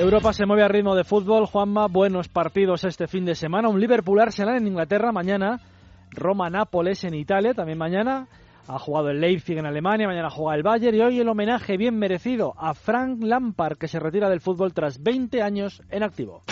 Europa se mueve a ritmo de fútbol. Juanma, buenos partidos este fin de semana. Un Liverpool-Arsenal en Inglaterra mañana. Roma-Nápoles en Italia también mañana. Ha jugado el Leipzig en Alemania, mañana juega el Bayern y hoy el homenaje bien merecido a Frank Lampard que se retira del fútbol tras 20 años en activo.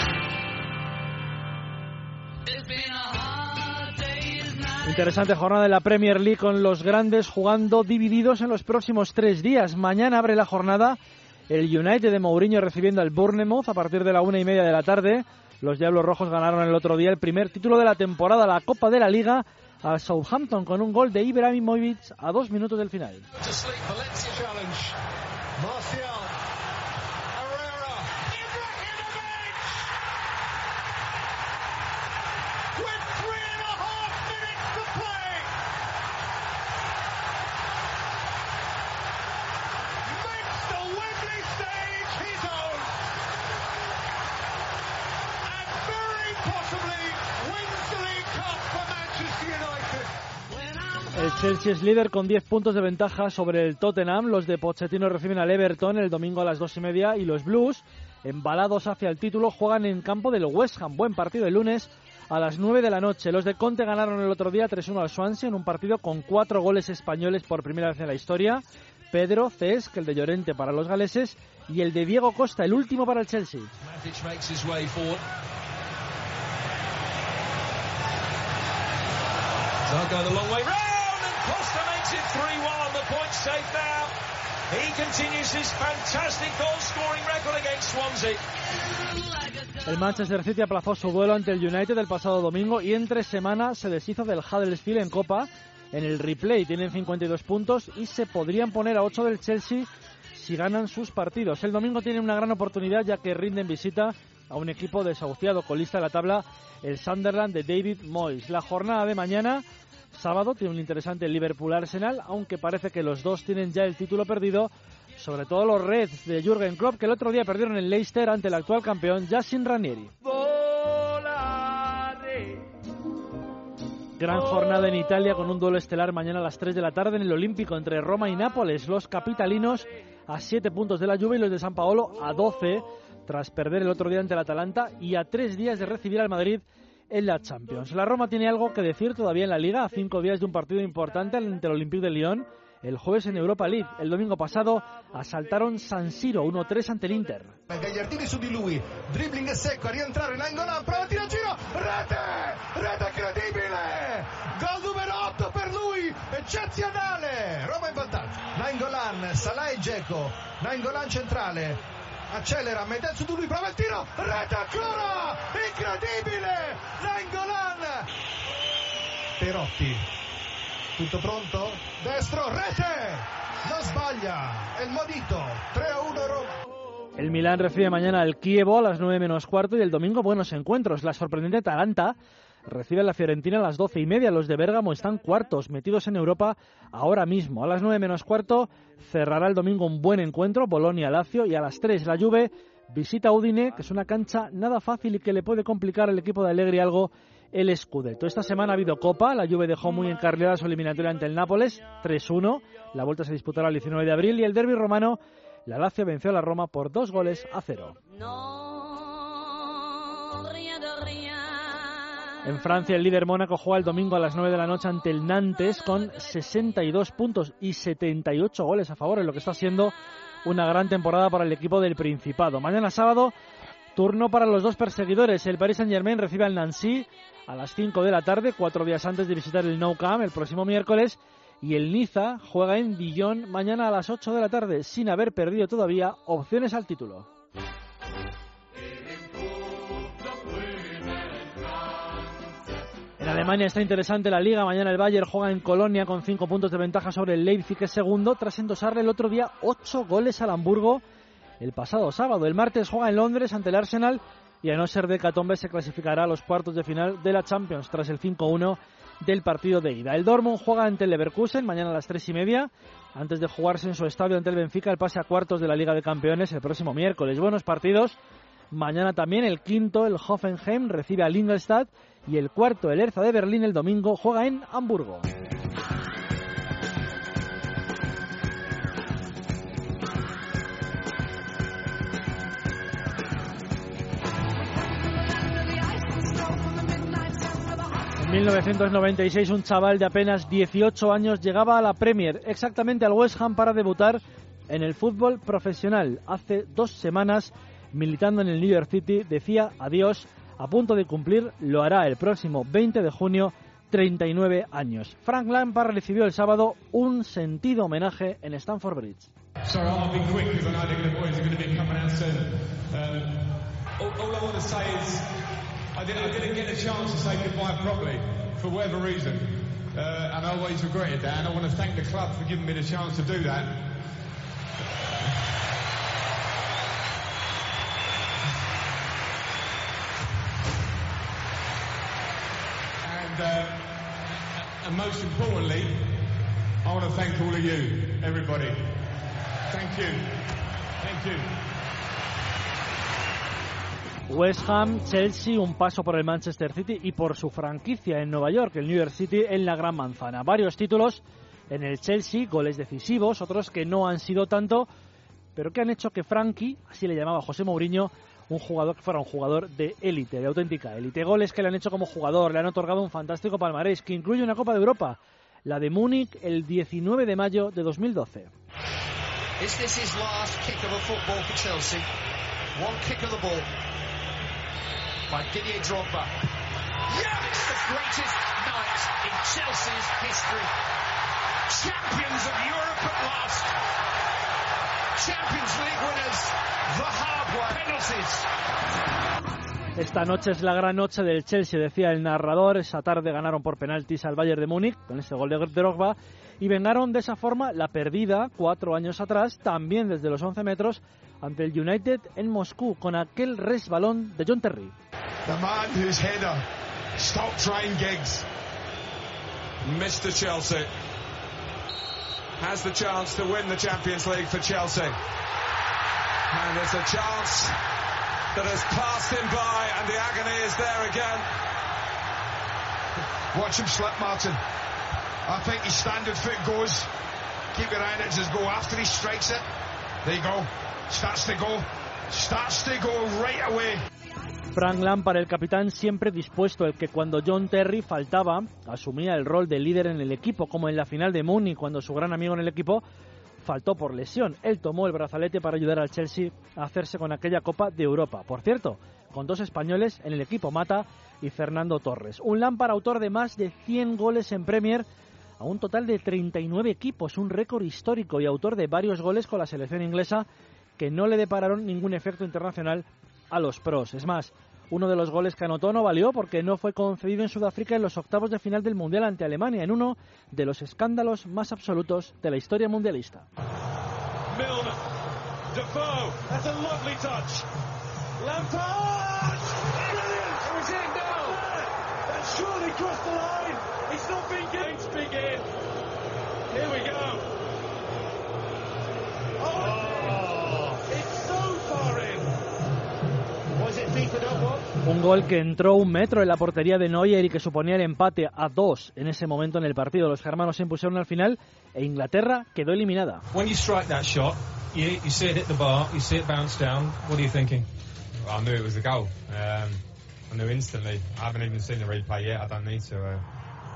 Interesante jornada de la Premier League con los grandes jugando divididos en los próximos tres días. Mañana abre la jornada el United de Mourinho recibiendo al Bournemouth a partir de la una y media de la tarde. Los Diablos Rojos ganaron el otro día el primer título de la temporada, la Copa de la Liga, al Southampton con un gol de Ibrahimovic a dos minutos del final. El Chelsea es líder con 10 puntos de ventaja sobre el Tottenham. Los de Pochettino reciben al Everton el domingo a las 2 y media y los Blues, embalados hacia el título, juegan en campo del West Ham. Buen partido el lunes a las 9 de la noche. Los de Conte ganaron el otro día 3-1 al Swansea en un partido con cuatro goles españoles por primera vez en la historia. Pedro, Cesc, el de Llorente para los galeses y el de Diego Costa, el último para el Chelsea. Costa makes it 3-1. The. El Manchester City aplazó su duelo ante el United el pasado domingo y entre semanas se deshizo del Huddersfield en Copa. En el replay tienen 52 puntos y se podrían poner a 8 del Chelsea si ganan sus partidos. El domingo tiene una gran oportunidad ya que rinden visita a un equipo desahuciado colista de la tabla, el Sunderland de David Moyes. La jornada de mañana sábado tiene un interesante Liverpool-Arsenal, aunque parece que los dos tienen ya el título perdido, sobre todo los Reds de Jürgen Klopp, que el otro día perdieron en Leicester ante el actual campeón Yassin Ranieri. Gran jornada en Italia con un duelo estelar mañana a las 3 de la tarde en el Olímpico entre Roma y Nápoles. Los capitalinos a 7 puntos de la lluvia y los de San Paolo a 12 tras perder el otro día ante el Atalanta y a 3 días de recibir al Madrid en la Champions. La Roma tiene algo que decir todavía en la Liga, a cinco días de un partido importante ante el Olympique de Lyon. El jueves en Europa League. El domingo pasado asaltaron San Siro 1-3 ante el Inter. Gagliardini su di lui, dribbling secco a rientrare in angolo, prova tiro giro, rete, rete incredibile, gol numero 8 per lui, eccezionale, Roma in vantaggio, Nainggolan, Salah e Geco, Nainggolan centrale, accelera, mette su di lui, prova il tiro, rete ancora, incredibile, Nainggolan, Perotti, tutto pronto? Destro, rete, non sbaglia, el modito, 3 a 1 Roma. El Milán recibe mañana al Kievo a las 9 menos cuarto y el domingo buenos encuentros. La sorprendente Atalanta recibe la Fiorentina a las 12 y media. Los de Bérgamo están cuartos, metidos en Europa ahora mismo. A las 9 menos cuarto cerrará el domingo un buen encuentro, Bolonia-Lazio, y a las 3 la Juve visita Udine, que es una cancha nada fácil y que le puede complicar al equipo de Alegri algo el Scudetto. Esta semana ha habido Copa, la Juve dejó muy encarrilada su eliminatoria ante el Nápoles, 3-1. La vuelta se disputará el 19 de abril y el derby romano, la Lazio venció a la Roma por dos goles a cero. En Francia, el líder Mónaco juega el domingo a las 9 de la noche ante el Nantes con 62 puntos y 78 goles a favor, en lo que está siendo una gran temporada para el equipo del Principado. Mañana sábado, turno para los dos perseguidores. El Paris Saint-Germain recibe al Nancy a las 5 de la tarde, cuatro días antes de visitar el Nou Camp el próximo miércoles. Y el Niza juega en Dijon mañana a las 8 de la tarde, sin haber perdido todavía opciones al título. Alemania está interesante la liga. Mañana el Bayern juega en Colonia con 5 puntos de ventaja sobre el Leipzig, que es segundo, tras endosarle el otro día 8 goles al Hamburgo el pasado sábado. El martes juega en Londres ante el Arsenal y a no ser de Catombe se clasificará a los cuartos de final de la Champions tras el 5-1 del partido de ida. El Dortmund juega ante el Leverkusen mañana a las 3 y media antes de jugarse en su estadio ante el Benfica el pase a cuartos de la Liga de Campeones el próximo miércoles. Buenos partidos. Mañana también el quinto, el Hoffenheim, recibe al Ingolstadt y el cuarto, el Erza de Berlín, el domingo juega en Hamburgo. En 1996 un chaval de apenas 18 años llegaba a la Premier, exactamente al West Ham para debutar en el fútbol profesional. Hace dos semanas, militando en el New York City, decía adiós a punto de cumplir, lo hará el próximo 20 de junio, 39 años. Frank Lampard recibió el sábado un sentido homenaje en Stamford Bridge. I get a chance to say goodbye properly for whatever reason. Uh, and I always regretted. And I want to thank the club for giving me the chance to do that. And, uh, and most importantly, I want to thank all of you, everybody. Thank you. Thank you. West Ham, Chelsea, un paso por el Manchester City y por su franquicia en Nueva York, el New York City, en la Gran Manzana. Varios títulos en el Chelsea, goles decisivos, otros que no han sido tanto, pero que han hecho que Frankie, así le llamaba José Mourinho, un jugador que fuera un jugador de élite, de auténtica élite. Goles que le han hecho como jugador, le han otorgado un fantástico palmarés que incluye una Copa de Europa, la de Múnich el 19 de mayo de 2012. Chelsea? by Didier Drogba. Yes! The greatest night in Chelsea's history. Champions of Europe at last. Esta noche es la gran noche del Chelsea, decía el narrador. Esa tarde ganaron por penaltis al Bayern de Múnich con ese gol de Drogba y vengaron de esa forma la perdida cuatro años atrás, también desde los 11 metros, ante el United en Moscú con aquel resbalón de John Terry. The man whose header stopped trying gigs. Mr. Chelsea has the chance to win the Champions League for Chelsea. And it's a chance that has passed him by and the agony is there again. Watch him slip, Martin. I think his standard foot goes. Keep your eye on it, just go after he strikes it. There you go. Starts to go. Starts to go right away. Frank Lampard, el capitán, siempre dispuesto, el que cuando John Terry faltaba, asumía el rol de líder en el equipo, como en la final de Muni, cuando su gran amigo en el equipo faltó por lesión. Él tomó el brazalete para ayudar al Chelsea a hacerse con aquella Copa de Europa. Por cierto, con dos españoles en el equipo, Mata y Fernando Torres. Un Lampard autor de más de 100 goles en Premier a un total de 39 equipos, un récord histórico y autor de varios goles con la selección inglesa que no le depararon ningún efecto internacional a los pros. Es más, uno de los goles que anotó no valió porque no fue concedido en Sudáfrica en los octavos de final del Mundial ante Alemania, en uno de los escándalos más absolutos de la historia mundialista. Milner, Defoe, that's a lovely touch. Lampard! Brilliant! Is it now? That surely crossed the line. It's not been Un gol que entró un metro en la portería de Neuer y que suponía el empate a dos en ese momento en el partido. Los germanos se impusieron al final e Inglaterra quedó eliminada. When you strike that shot, you, you see it hit the bar, you see it bounce down. What are you thinking? Well, I knew it was a goal. Um, I knew instantly. I haven't even seen the replay yet. I don't need to. Uh,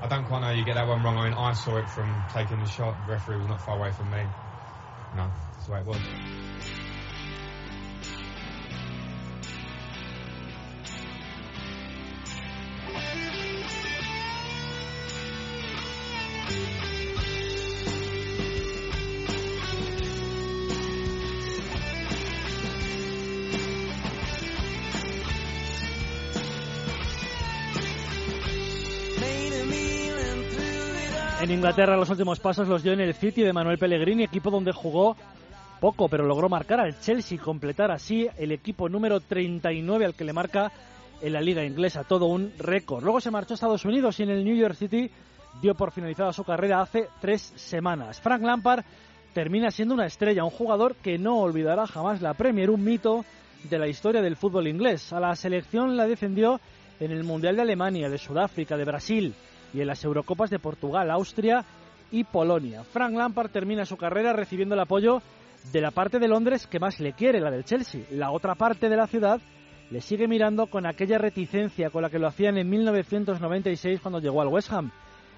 I don't quite know how you get that one wrong. I mean, I saw it from taking the shot. The referee was not far away from me. No, that's the way it was. En Inglaterra los últimos pasos los dio en el City de Manuel Pellegrini, equipo donde jugó poco, pero logró marcar al Chelsea, completar así el equipo número 39 al que le marca en la liga inglesa, todo un récord. Luego se marchó a Estados Unidos y en el New York City dio por finalizada su carrera hace tres semanas. Frank Lampard termina siendo una estrella, un jugador que no olvidará jamás la Premier, un mito de la historia del fútbol inglés. A la selección la defendió en el Mundial de Alemania, de Sudáfrica, de Brasil, y en las Eurocopas de Portugal, Austria y Polonia. Frank Lampard termina su carrera recibiendo el apoyo de la parte de Londres que más le quiere, la del Chelsea. La otra parte de la ciudad le sigue mirando con aquella reticencia con la que lo hacían en 1996 cuando llegó al West Ham.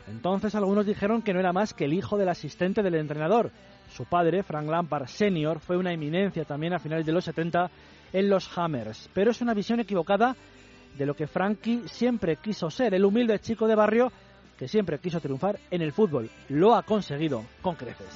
Entonces algunos dijeron que no era más que el hijo del asistente del entrenador. Su padre, Frank Lampard Sr., fue una eminencia también a finales de los 70 en los Hammers. Pero es una visión equivocada de lo que Frankie siempre quiso ser, el humilde chico de barrio que siempre quiso triunfar en el fútbol. Lo ha conseguido con creces.